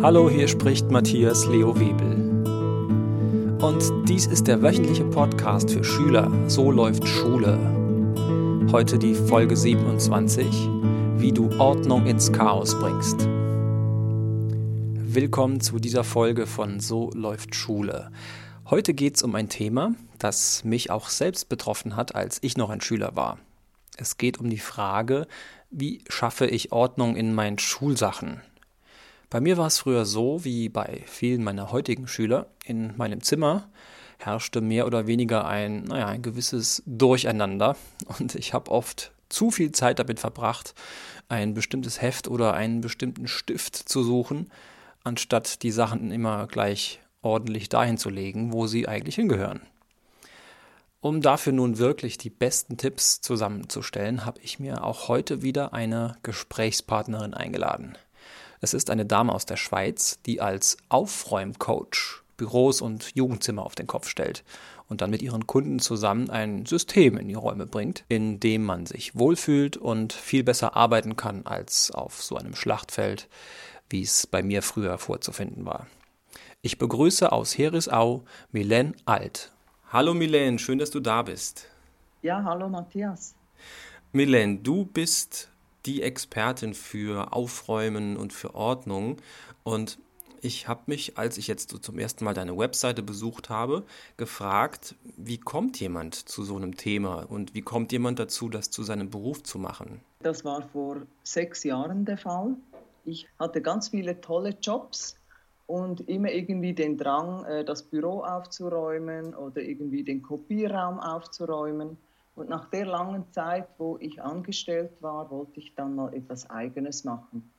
Hallo, hier spricht Matthias Leo Webel. Und dies ist der wöchentliche Podcast für Schüler. So läuft Schule. Heute die Folge 27, wie du Ordnung ins Chaos bringst. Willkommen zu dieser Folge von So läuft Schule. Heute geht es um ein Thema, das mich auch selbst betroffen hat, als ich noch ein Schüler war. Es geht um die Frage, wie schaffe ich Ordnung in meinen Schulsachen? Bei mir war es früher so, wie bei vielen meiner heutigen Schüler, in meinem Zimmer herrschte mehr oder weniger ein, naja, ein gewisses Durcheinander und ich habe oft zu viel Zeit damit verbracht, ein bestimmtes Heft oder einen bestimmten Stift zu suchen, anstatt die Sachen immer gleich ordentlich dahin zu legen, wo sie eigentlich hingehören. Um dafür nun wirklich die besten Tipps zusammenzustellen, habe ich mir auch heute wieder eine Gesprächspartnerin eingeladen. Es ist eine Dame aus der Schweiz, die als Aufräumcoach Büros und Jugendzimmer auf den Kopf stellt und dann mit ihren Kunden zusammen ein System in die Räume bringt, in dem man sich wohlfühlt und viel besser arbeiten kann als auf so einem Schlachtfeld, wie es bei mir früher vorzufinden war. Ich begrüße aus Herisau Milene Alt. Hallo Milene, schön, dass du da bist. Ja, hallo Matthias. Milene, du bist die Expertin für Aufräumen und für Ordnung und ich habe mich, als ich jetzt so zum ersten Mal deine Webseite besucht habe, gefragt, wie kommt jemand zu so einem Thema und wie kommt jemand dazu, das zu seinem Beruf zu machen? Das war vor sechs Jahren der Fall. Ich hatte ganz viele tolle Jobs und immer irgendwie den Drang, äh, das Büro aufzuräumen oder irgendwie den Kopierraum aufzuräumen. Und nach der langen Zeit, wo ich angestellt war, wollte ich dann mal etwas Eigenes machen.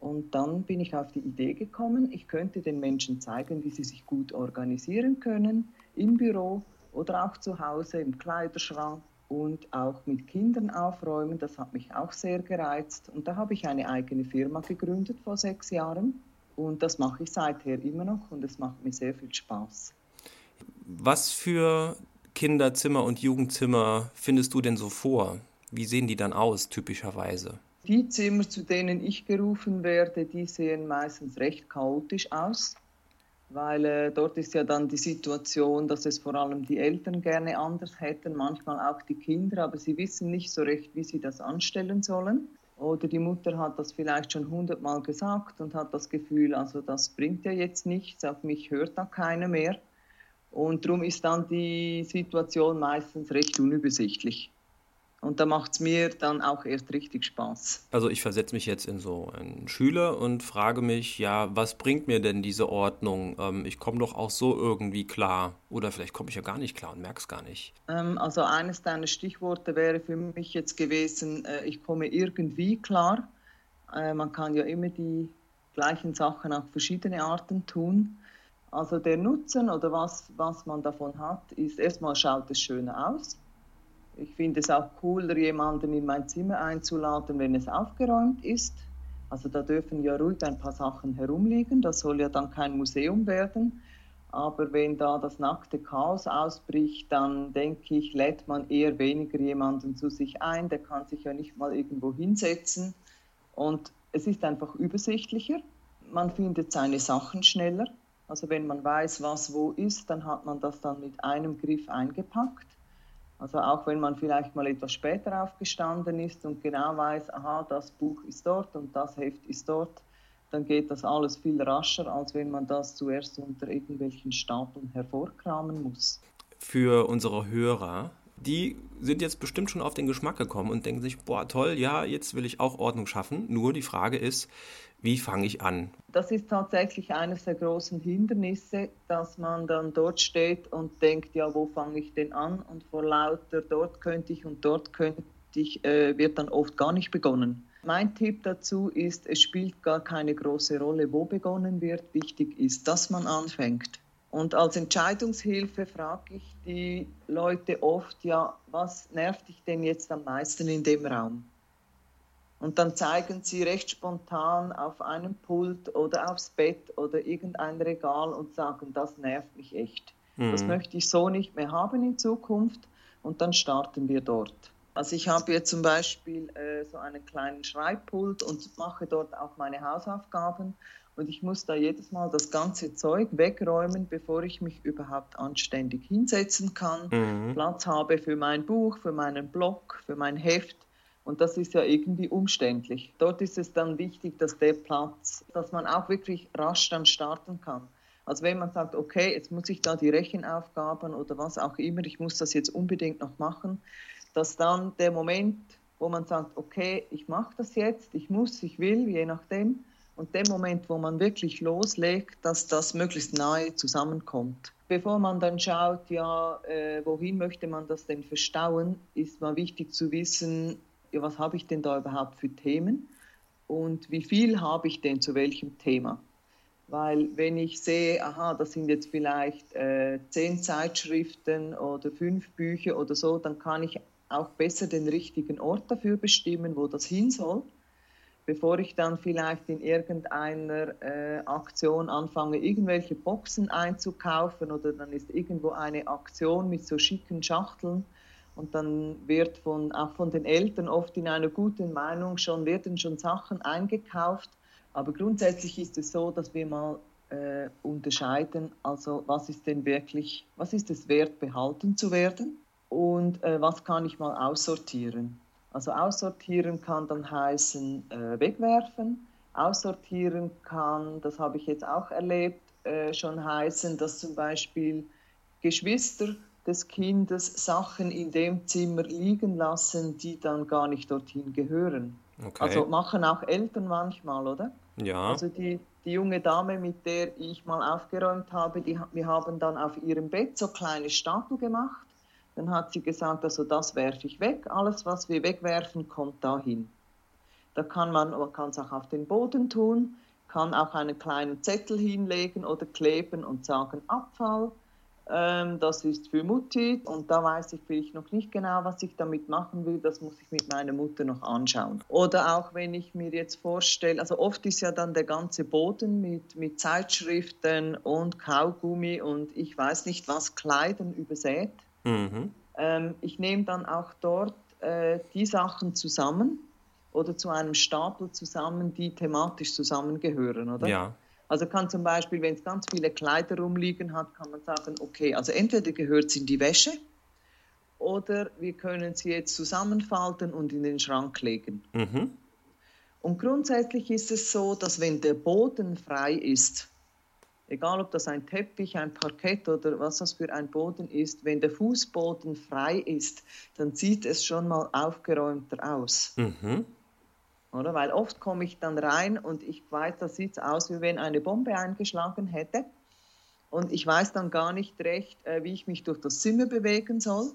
Und dann bin ich auf die Idee gekommen, ich könnte den Menschen zeigen, wie sie sich gut organisieren können, im Büro oder auch zu Hause im Kleiderschrank und auch mit Kindern aufräumen. Das hat mich auch sehr gereizt. Und da habe ich eine eigene Firma gegründet vor sechs Jahren und das mache ich seither immer noch und es macht mir sehr viel Spaß. Was für Kinderzimmer und Jugendzimmer findest du denn so vor? Wie sehen die dann aus, typischerweise? Die Zimmer, zu denen ich gerufen werde, die sehen meistens recht chaotisch aus, weil äh, dort ist ja dann die Situation, dass es vor allem die Eltern gerne anders hätten, manchmal auch die Kinder, aber sie wissen nicht so recht, wie sie das anstellen sollen. Oder die Mutter hat das vielleicht schon hundertmal gesagt und hat das Gefühl, also das bringt ja jetzt nichts, auf mich hört da keiner mehr. Und darum ist dann die Situation meistens recht unübersichtlich. Und da macht es mir dann auch erst richtig Spaß. Also ich versetze mich jetzt in so einen Schüler und frage mich, ja, was bringt mir denn diese Ordnung? Ähm, ich komme doch auch so irgendwie klar. Oder vielleicht komme ich ja gar nicht klar und merke es gar nicht. Ähm, also eines deiner Stichworte wäre für mich jetzt gewesen, äh, ich komme irgendwie klar. Äh, man kann ja immer die gleichen Sachen auf verschiedene Arten tun. Also der Nutzen oder was, was man davon hat, ist erstmal schaut es schöner aus ich finde es auch cooler, jemanden in mein Zimmer einzuladen, wenn es aufgeräumt ist. Also da dürfen ja ruhig ein paar Sachen herumliegen, das soll ja dann kein Museum werden. Aber wenn da das nackte Chaos ausbricht, dann denke ich, lädt man eher weniger jemanden zu sich ein. Der kann sich ja nicht mal irgendwo hinsetzen. Und es ist einfach übersichtlicher. Man findet seine Sachen schneller. Also wenn man weiß, was wo ist, dann hat man das dann mit einem Griff eingepackt. Also auch wenn man vielleicht mal etwas später aufgestanden ist und genau weiß, aha, das Buch ist dort und das Heft ist dort, dann geht das alles viel rascher, als wenn man das zuerst unter irgendwelchen Stapeln hervorkramen muss. Für unsere Hörer, die sind jetzt bestimmt schon auf den Geschmack gekommen und denken sich, boah, toll, ja, jetzt will ich auch Ordnung schaffen. Nur die Frage ist, wie fange ich an? Das ist tatsächlich eines der großen Hindernisse, dass man dann dort steht und denkt, ja, wo fange ich denn an? Und vor lauter dort könnte ich und dort könnte ich, äh, wird dann oft gar nicht begonnen. Mein Tipp dazu ist, es spielt gar keine große Rolle, wo begonnen wird. Wichtig ist, dass man anfängt. Und als Entscheidungshilfe frage ich die Leute oft, ja, was nervt dich denn jetzt am meisten in dem Raum? Und dann zeigen sie recht spontan auf einem Pult oder aufs Bett oder irgendein Regal und sagen, das nervt mich echt. Mhm. Das möchte ich so nicht mehr haben in Zukunft. Und dann starten wir dort. Also ich habe jetzt zum Beispiel äh, so einen kleinen Schreibpult und mache dort auch meine Hausaufgaben. Und ich muss da jedes Mal das ganze Zeug wegräumen, bevor ich mich überhaupt anständig hinsetzen kann, mhm. Platz habe für mein Buch, für meinen Blog, für mein Heft. Und das ist ja irgendwie umständlich. Dort ist es dann wichtig, dass der Platz, dass man auch wirklich rasch dann starten kann. Also wenn man sagt, okay, jetzt muss ich da die Rechenaufgaben oder was auch immer, ich muss das jetzt unbedingt noch machen, dass dann der Moment, wo man sagt, okay, ich mache das jetzt, ich muss, ich will, je nachdem, und der Moment, wo man wirklich loslegt, dass das möglichst nahe zusammenkommt. Bevor man dann schaut, ja, äh, wohin möchte man das denn verstauen, ist mal wichtig zu wissen, ja, was habe ich denn da überhaupt für Themen und wie viel habe ich denn zu welchem Thema. Weil wenn ich sehe, aha, das sind jetzt vielleicht äh, zehn Zeitschriften oder fünf Bücher oder so, dann kann ich auch besser den richtigen Ort dafür bestimmen, wo das hin soll bevor ich dann vielleicht in irgendeiner äh, Aktion anfange, irgendwelche Boxen einzukaufen oder dann ist irgendwo eine Aktion mit so schicken Schachteln und dann wird von, auch von den Eltern oft in einer guten Meinung schon, werden schon Sachen eingekauft. Aber grundsätzlich ist es so, dass wir mal äh, unterscheiden, also was ist denn wirklich, was ist es wert, behalten zu werden und äh, was kann ich mal aussortieren. Also aussortieren kann dann heißen äh, wegwerfen. Aussortieren kann, das habe ich jetzt auch erlebt, äh, schon heißen, dass zum Beispiel Geschwister des Kindes Sachen in dem Zimmer liegen lassen, die dann gar nicht dorthin gehören. Okay. Also machen auch Eltern manchmal, oder? Ja. Also die, die junge Dame, mit der ich mal aufgeräumt habe, die, wir haben dann auf ihrem Bett so kleine Stapel gemacht dann hat sie gesagt, also das werfe ich weg, alles was wir wegwerfen kommt dahin. Da kann man, man kann es auch auf den Boden tun, kann auch einen kleinen Zettel hinlegen oder kleben und sagen Abfall. Ähm, das ist für Mutti und da weiß ich vielleicht noch nicht genau, was ich damit machen will. Das muss ich mit meiner Mutter noch anschauen. Oder auch wenn ich mir jetzt vorstelle, also oft ist ja dann der ganze Boden mit, mit Zeitschriften und Kaugummi und ich weiß nicht was, Kleidern übersät. Mhm. Ähm, ich nehme dann auch dort äh, die Sachen zusammen oder zu einem Stapel zusammen, die thematisch zusammengehören, oder? Ja. Also kann zum Beispiel, wenn es ganz viele Kleider rumliegen hat, kann man sagen, okay, also entweder gehört es in die Wäsche oder wir können sie jetzt zusammenfalten und in den Schrank legen. Mhm. Und grundsätzlich ist es so, dass wenn der Boden frei ist, egal ob das ein Teppich, ein Parkett oder was das für ein Boden ist, wenn der Fußboden frei ist, dann sieht es schon mal aufgeräumter aus. Mhm. Oder? Weil oft komme ich dann rein und ich weiß, das sieht aus, wie wenn eine Bombe eingeschlagen hätte. Und ich weiß dann gar nicht recht, äh, wie ich mich durch das Zimmer bewegen soll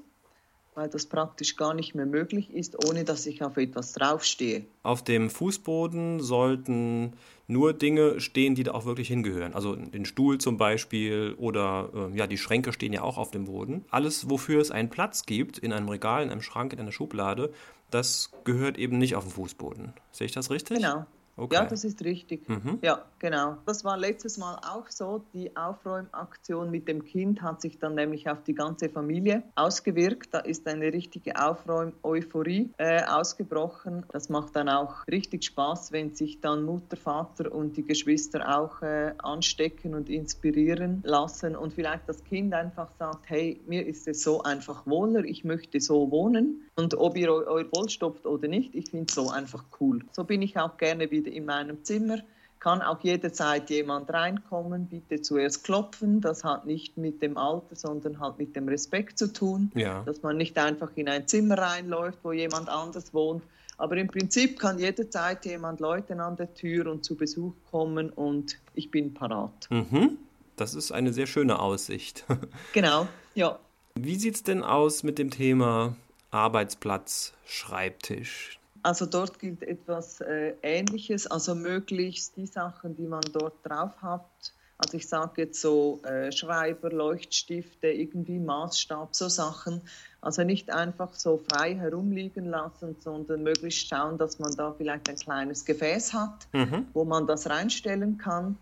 weil das praktisch gar nicht mehr möglich ist, ohne dass ich auf etwas draufstehe. Auf dem Fußboden sollten nur Dinge stehen, die da auch wirklich hingehören. Also den Stuhl zum Beispiel oder äh, ja, die Schränke stehen ja auch auf dem Boden. Alles, wofür es einen Platz gibt, in einem Regal, in einem Schrank, in einer Schublade, das gehört eben nicht auf dem Fußboden. Sehe ich das richtig? Genau. Okay. Ja, das ist richtig. Mhm. Ja, genau. Das war letztes Mal auch so. Die Aufräumaktion mit dem Kind hat sich dann nämlich auf die ganze Familie ausgewirkt. Da ist eine richtige Aufräum-Euphorie äh, ausgebrochen. Das macht dann auch richtig Spaß, wenn sich dann Mutter, Vater und die Geschwister auch äh, anstecken und inspirieren lassen und vielleicht das Kind einfach sagt, hey, mir ist es so einfach wohler, ich möchte so wohnen. Und ob ihr euer Wohl stopft oder nicht, ich finde es so einfach cool. So bin ich auch gerne wieder in meinem Zimmer. Kann auch jederzeit jemand reinkommen, bitte zuerst klopfen. Das hat nicht mit dem Alter, sondern hat mit dem Respekt zu tun. Ja. Dass man nicht einfach in ein Zimmer reinläuft, wo jemand anders wohnt. Aber im Prinzip kann jederzeit jemand läuten an der Tür und zu Besuch kommen und ich bin parat. Mhm. Das ist eine sehr schöne Aussicht. genau, ja. Wie sieht es denn aus mit dem Thema Arbeitsplatz, Schreibtisch? Also dort gilt etwas äh, Ähnliches, also möglichst die Sachen, die man dort drauf hat. Also ich sage jetzt so äh, Schreiber, Leuchtstifte, irgendwie Maßstab, so Sachen. Also nicht einfach so frei herumliegen lassen, sondern möglichst schauen, dass man da vielleicht ein kleines Gefäß hat, mhm. wo man das reinstellen kann.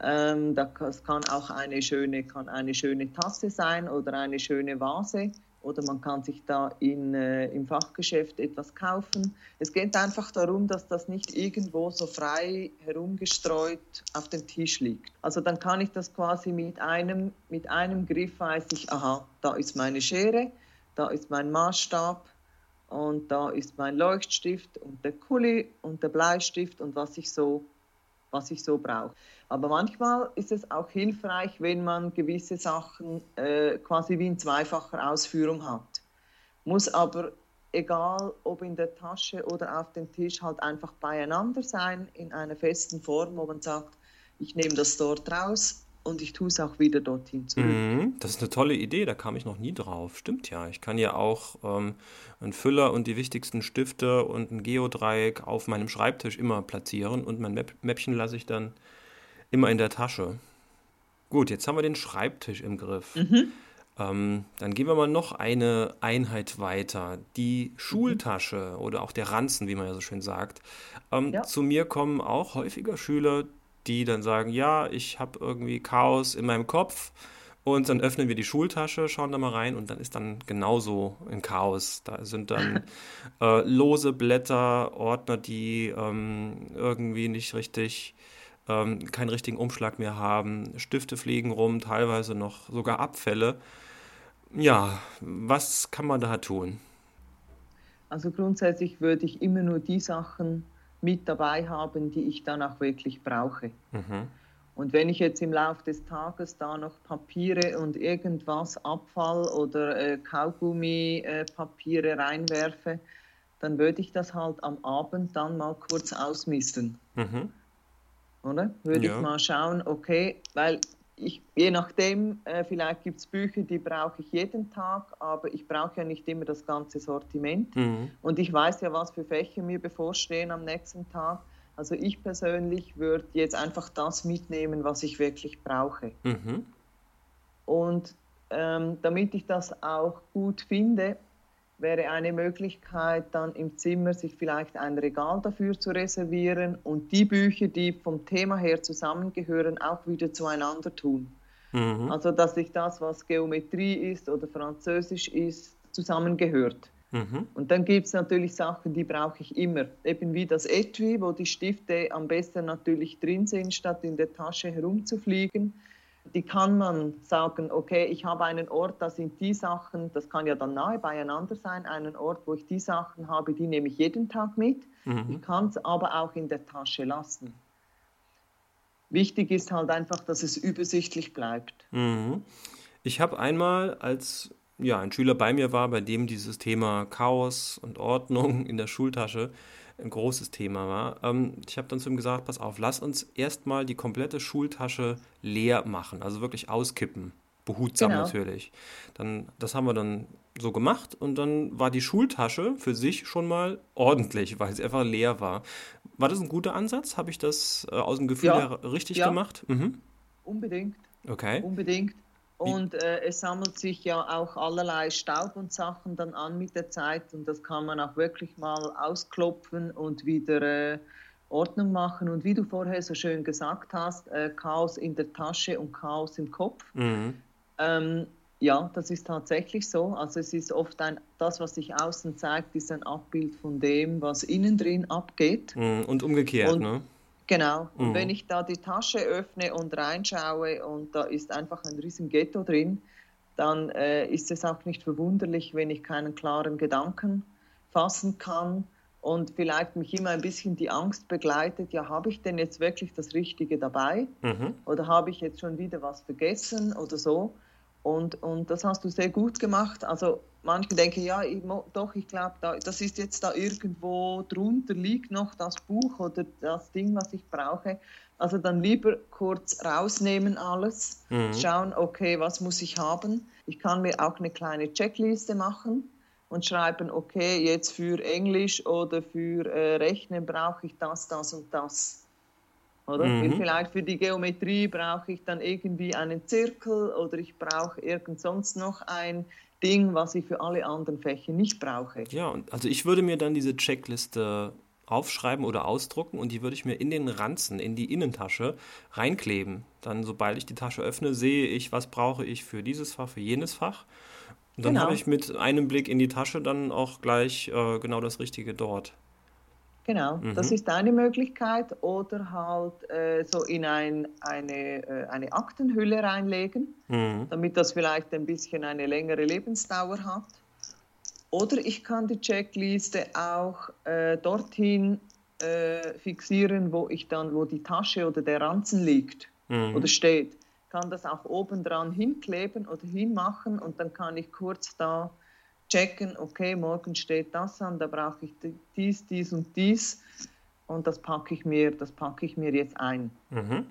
Ähm, das kann auch eine schöne, kann eine schöne Tasse sein oder eine schöne Vase oder man kann sich da in, äh, im Fachgeschäft etwas kaufen. Es geht einfach darum, dass das nicht irgendwo so frei herumgestreut auf dem Tisch liegt. Also dann kann ich das quasi mit einem, mit einem Griff weiß ich, aha, da ist meine Schere, da ist mein Maßstab und da ist mein Leuchtstift und der Kuli und der Bleistift und was ich so was ich so brauche. Aber manchmal ist es auch hilfreich, wenn man gewisse Sachen äh, quasi wie in zweifacher Ausführung hat. Muss aber, egal ob in der Tasche oder auf dem Tisch, halt einfach beieinander sein in einer festen Form, wo man sagt, ich nehme das dort raus, und ich tue es auch wieder dorthin zurück. Mhm, das ist eine tolle Idee, da kam ich noch nie drauf. Stimmt ja. Ich kann ja auch ähm, einen Füller und die wichtigsten Stifte und ein Geodreieck auf meinem Schreibtisch immer platzieren und mein Mäpp Mäppchen lasse ich dann immer in der Tasche. Gut, jetzt haben wir den Schreibtisch im Griff. Mhm. Ähm, dann gehen wir mal noch eine Einheit weiter. Die Schultasche mhm. oder auch der Ranzen, wie man ja so schön sagt. Ähm, ja. Zu mir kommen auch häufiger Schüler, die dann sagen, ja, ich habe irgendwie Chaos in meinem Kopf. Und dann öffnen wir die Schultasche, schauen da mal rein und dann ist dann genauso ein Chaos. Da sind dann äh, lose Blätter, Ordner, die ähm, irgendwie nicht richtig, ähm, keinen richtigen Umschlag mehr haben. Stifte fliegen rum, teilweise noch sogar Abfälle. Ja, was kann man da tun? Also grundsätzlich würde ich immer nur die Sachen mit dabei haben, die ich dann auch wirklich brauche. Mhm. Und wenn ich jetzt im Laufe des Tages da noch Papiere und irgendwas, Abfall oder äh, Kaugummi-Papiere äh, reinwerfe, dann würde ich das halt am Abend dann mal kurz ausmisten. Mhm. Oder? Würde ja. ich mal schauen, okay, weil ich, je nachdem, äh, vielleicht gibt es Bücher, die brauche ich jeden Tag, aber ich brauche ja nicht immer das ganze Sortiment. Mhm. Und ich weiß ja, was für Fächer mir bevorstehen am nächsten Tag. Also ich persönlich würde jetzt einfach das mitnehmen, was ich wirklich brauche. Mhm. Und ähm, damit ich das auch gut finde, wäre eine Möglichkeit, dann im Zimmer sich vielleicht ein Regal dafür zu reservieren und die Bücher, die vom Thema her zusammengehören, auch wieder zueinander tun. Mhm. Also dass sich das, was Geometrie ist oder Französisch ist, zusammengehört. Mhm. Und dann gibt es natürlich Sachen, die brauche ich immer. Eben wie das Etui, wo die Stifte am besten natürlich drin sind, statt in der Tasche herumzufliegen die kann man sagen, okay, ich habe einen Ort, da sind die Sachen, das kann ja dann nahe beieinander sein, einen Ort, wo ich die Sachen habe, die nehme ich jeden Tag mit. Mhm. Ich kann es aber auch in der Tasche lassen. Wichtig ist halt einfach, dass es übersichtlich bleibt. Mhm. Ich habe einmal, als ja, ein Schüler bei mir war, bei dem dieses Thema Chaos und Ordnung in der Schultasche ein großes Thema war. Ähm, ich habe dann zu ihm gesagt, pass auf, lass uns erstmal die komplette Schultasche leer machen, also wirklich auskippen. Behutsam genau. natürlich. Dann, das haben wir dann so gemacht und dann war die Schultasche für sich schon mal ordentlich, weil sie einfach leer war. War das ein guter Ansatz? Habe ich das äh, aus dem Gefühl ja. her richtig ja. gemacht? Mhm. Unbedingt. Okay. Unbedingt. Und äh, es sammelt sich ja auch allerlei Staub und Sachen dann an mit der Zeit und das kann man auch wirklich mal ausklopfen und wieder äh, Ordnung machen. Und wie du vorher so schön gesagt hast, äh, Chaos in der Tasche und Chaos im Kopf. Mhm. Ähm, ja, das ist tatsächlich so. Also es ist oft ein, das, was sich außen zeigt, ist ein Abbild von dem, was innen drin abgeht. Mhm. Und umgekehrt, und, ne? Genau. Und mhm. wenn ich da die Tasche öffne und reinschaue und da ist einfach ein riesen Ghetto drin, dann äh, ist es auch nicht verwunderlich, wenn ich keinen klaren Gedanken fassen kann und vielleicht mich immer ein bisschen die Angst begleitet, ja, habe ich denn jetzt wirklich das Richtige dabei mhm. oder habe ich jetzt schon wieder was vergessen oder so. Und, und das hast du sehr gut gemacht. Also manche denken, ja, ich, doch, ich glaube, da, das ist jetzt da irgendwo drunter, liegt noch das Buch oder das Ding, was ich brauche. Also dann lieber kurz rausnehmen alles, mhm. schauen, okay, was muss ich haben. Ich kann mir auch eine kleine Checkliste machen und schreiben, okay, jetzt für Englisch oder für äh, Rechnen brauche ich das, das und das. Oder? Mhm. Vielleicht für die Geometrie brauche ich dann irgendwie einen Zirkel oder ich brauche irgend sonst noch ein Ding, was ich für alle anderen Fächer nicht brauche. Ja, und also ich würde mir dann diese Checkliste aufschreiben oder ausdrucken und die würde ich mir in den Ranzen, in die Innentasche reinkleben. Dann, sobald ich die Tasche öffne, sehe ich, was brauche ich für dieses Fach, für jenes Fach. Und dann genau. habe ich mit einem Blick in die Tasche dann auch gleich äh, genau das Richtige dort. Genau, mhm. das ist eine Möglichkeit. Oder halt äh, so in ein, eine, äh, eine Aktenhülle reinlegen, mhm. damit das vielleicht ein bisschen eine längere Lebensdauer hat. Oder ich kann die Checkliste auch äh, dorthin äh, fixieren, wo ich dann, wo die Tasche oder der Ranzen liegt mhm. oder steht. Kann das auch oben dran hinkleben oder hinmachen und dann kann ich kurz da checken, okay, morgen steht das an, da brauche ich dies, dies und dies und das packe ich mir, das packe ich mir jetzt ein. Mhm.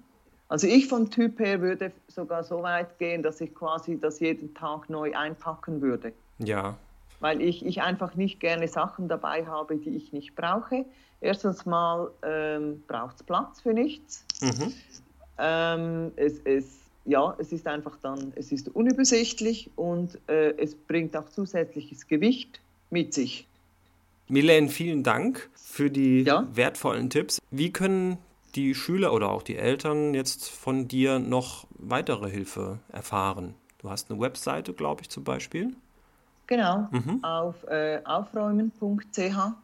Also ich vom Typ her würde sogar so weit gehen, dass ich quasi das jeden Tag neu einpacken würde. Ja. Weil ich, ich einfach nicht gerne Sachen dabei habe, die ich nicht brauche. Erstens mal ähm, braucht es Platz für nichts. Mhm. Ähm, es, es ja, es ist einfach dann, es ist unübersichtlich und äh, es bringt auch zusätzliches Gewicht mit sich. Milene, vielen Dank für die ja? wertvollen Tipps. Wie können die Schüler oder auch die Eltern jetzt von dir noch weitere Hilfe erfahren? Du hast eine Webseite, glaube ich, zum Beispiel. Genau, mhm. auf äh, aufräumen.ch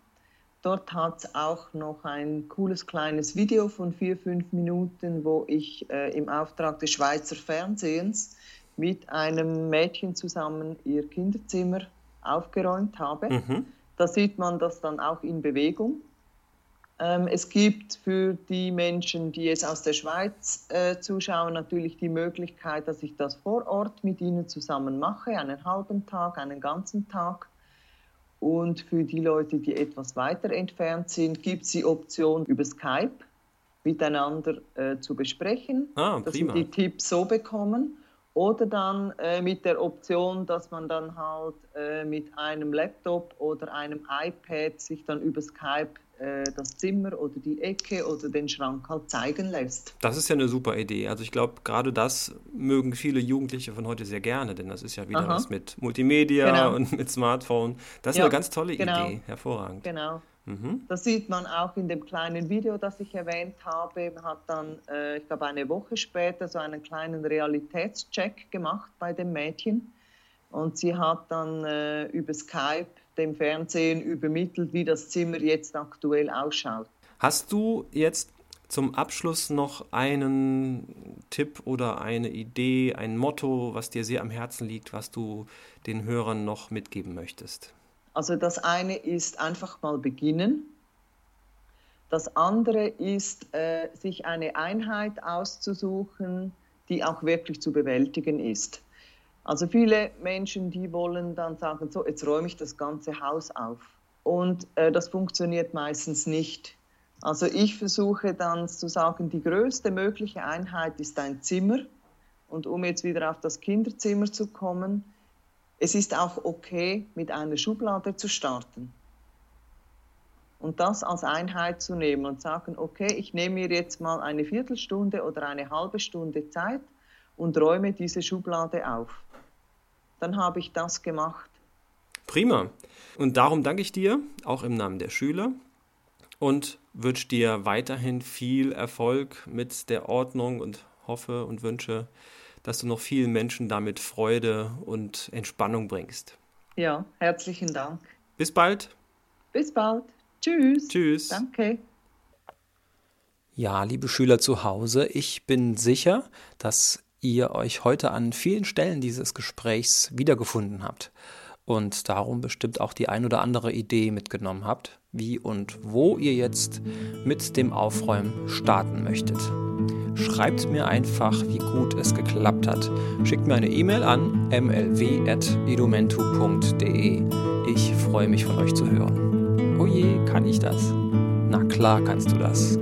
Dort hat es auch noch ein cooles kleines Video von vier, fünf Minuten, wo ich äh, im Auftrag des Schweizer Fernsehens mit einem Mädchen zusammen ihr Kinderzimmer aufgeräumt habe. Mhm. Da sieht man das dann auch in Bewegung. Ähm, es gibt für die Menschen, die jetzt aus der Schweiz äh, zuschauen, natürlich die Möglichkeit, dass ich das vor Ort mit ihnen zusammen mache, einen halben Tag, einen ganzen Tag. Und für die Leute, die etwas weiter entfernt sind, gibt es die Option, über Skype miteinander äh, zu besprechen, ah, dass sie die Tipps so bekommen. Oder dann äh, mit der Option, dass man dann halt äh, mit einem Laptop oder einem iPad sich dann über Skype äh, das Zimmer oder die Ecke oder den Schrank halt zeigen lässt. Das ist ja eine super Idee. Also ich glaube, gerade das mögen viele Jugendliche von heute sehr gerne, denn das ist ja wieder Aha. was mit Multimedia genau. und mit Smartphone. Das ist ja, eine ganz tolle genau. Idee, hervorragend. Genau. Mhm. Das sieht man auch in dem kleinen Video, das ich erwähnt habe. Man hat dann, äh, ich glaube, eine Woche später so einen kleinen Realitätscheck gemacht bei dem Mädchen. Und sie hat dann äh, über Skype dem Fernsehen übermittelt, wie das Zimmer jetzt aktuell ausschaut. Hast du jetzt zum Abschluss noch einen Tipp oder eine Idee, ein Motto, was dir sehr am Herzen liegt, was du den Hörern noch mitgeben möchtest? Also das eine ist einfach mal beginnen. Das andere ist, äh, sich eine Einheit auszusuchen, die auch wirklich zu bewältigen ist. Also viele Menschen, die wollen dann sagen, so, jetzt räume ich das ganze Haus auf. Und äh, das funktioniert meistens nicht. Also ich versuche dann zu sagen, die größte mögliche Einheit ist ein Zimmer. Und um jetzt wieder auf das Kinderzimmer zu kommen, es ist auch okay, mit einer Schublade zu starten. Und das als Einheit zu nehmen und sagen, okay, ich nehme mir jetzt mal eine Viertelstunde oder eine halbe Stunde Zeit und räume diese Schublade auf dann habe ich das gemacht. Prima. Und darum danke ich dir, auch im Namen der Schüler, und wünsche dir weiterhin viel Erfolg mit der Ordnung und hoffe und wünsche, dass du noch vielen Menschen damit Freude und Entspannung bringst. Ja, herzlichen Dank. Bis bald. Bis bald. Tschüss. Tschüss. Danke. Ja, liebe Schüler zu Hause, ich bin sicher, dass ihr euch heute an vielen Stellen dieses Gesprächs wiedergefunden habt und darum bestimmt auch die ein oder andere Idee mitgenommen habt, wie und wo ihr jetzt mit dem Aufräumen starten möchtet. Schreibt mir einfach, wie gut es geklappt hat. Schickt mir eine E-Mail an mlw.edumentu.de. Ich freue mich von euch zu hören. Oh je, kann ich das? Na klar kannst du das.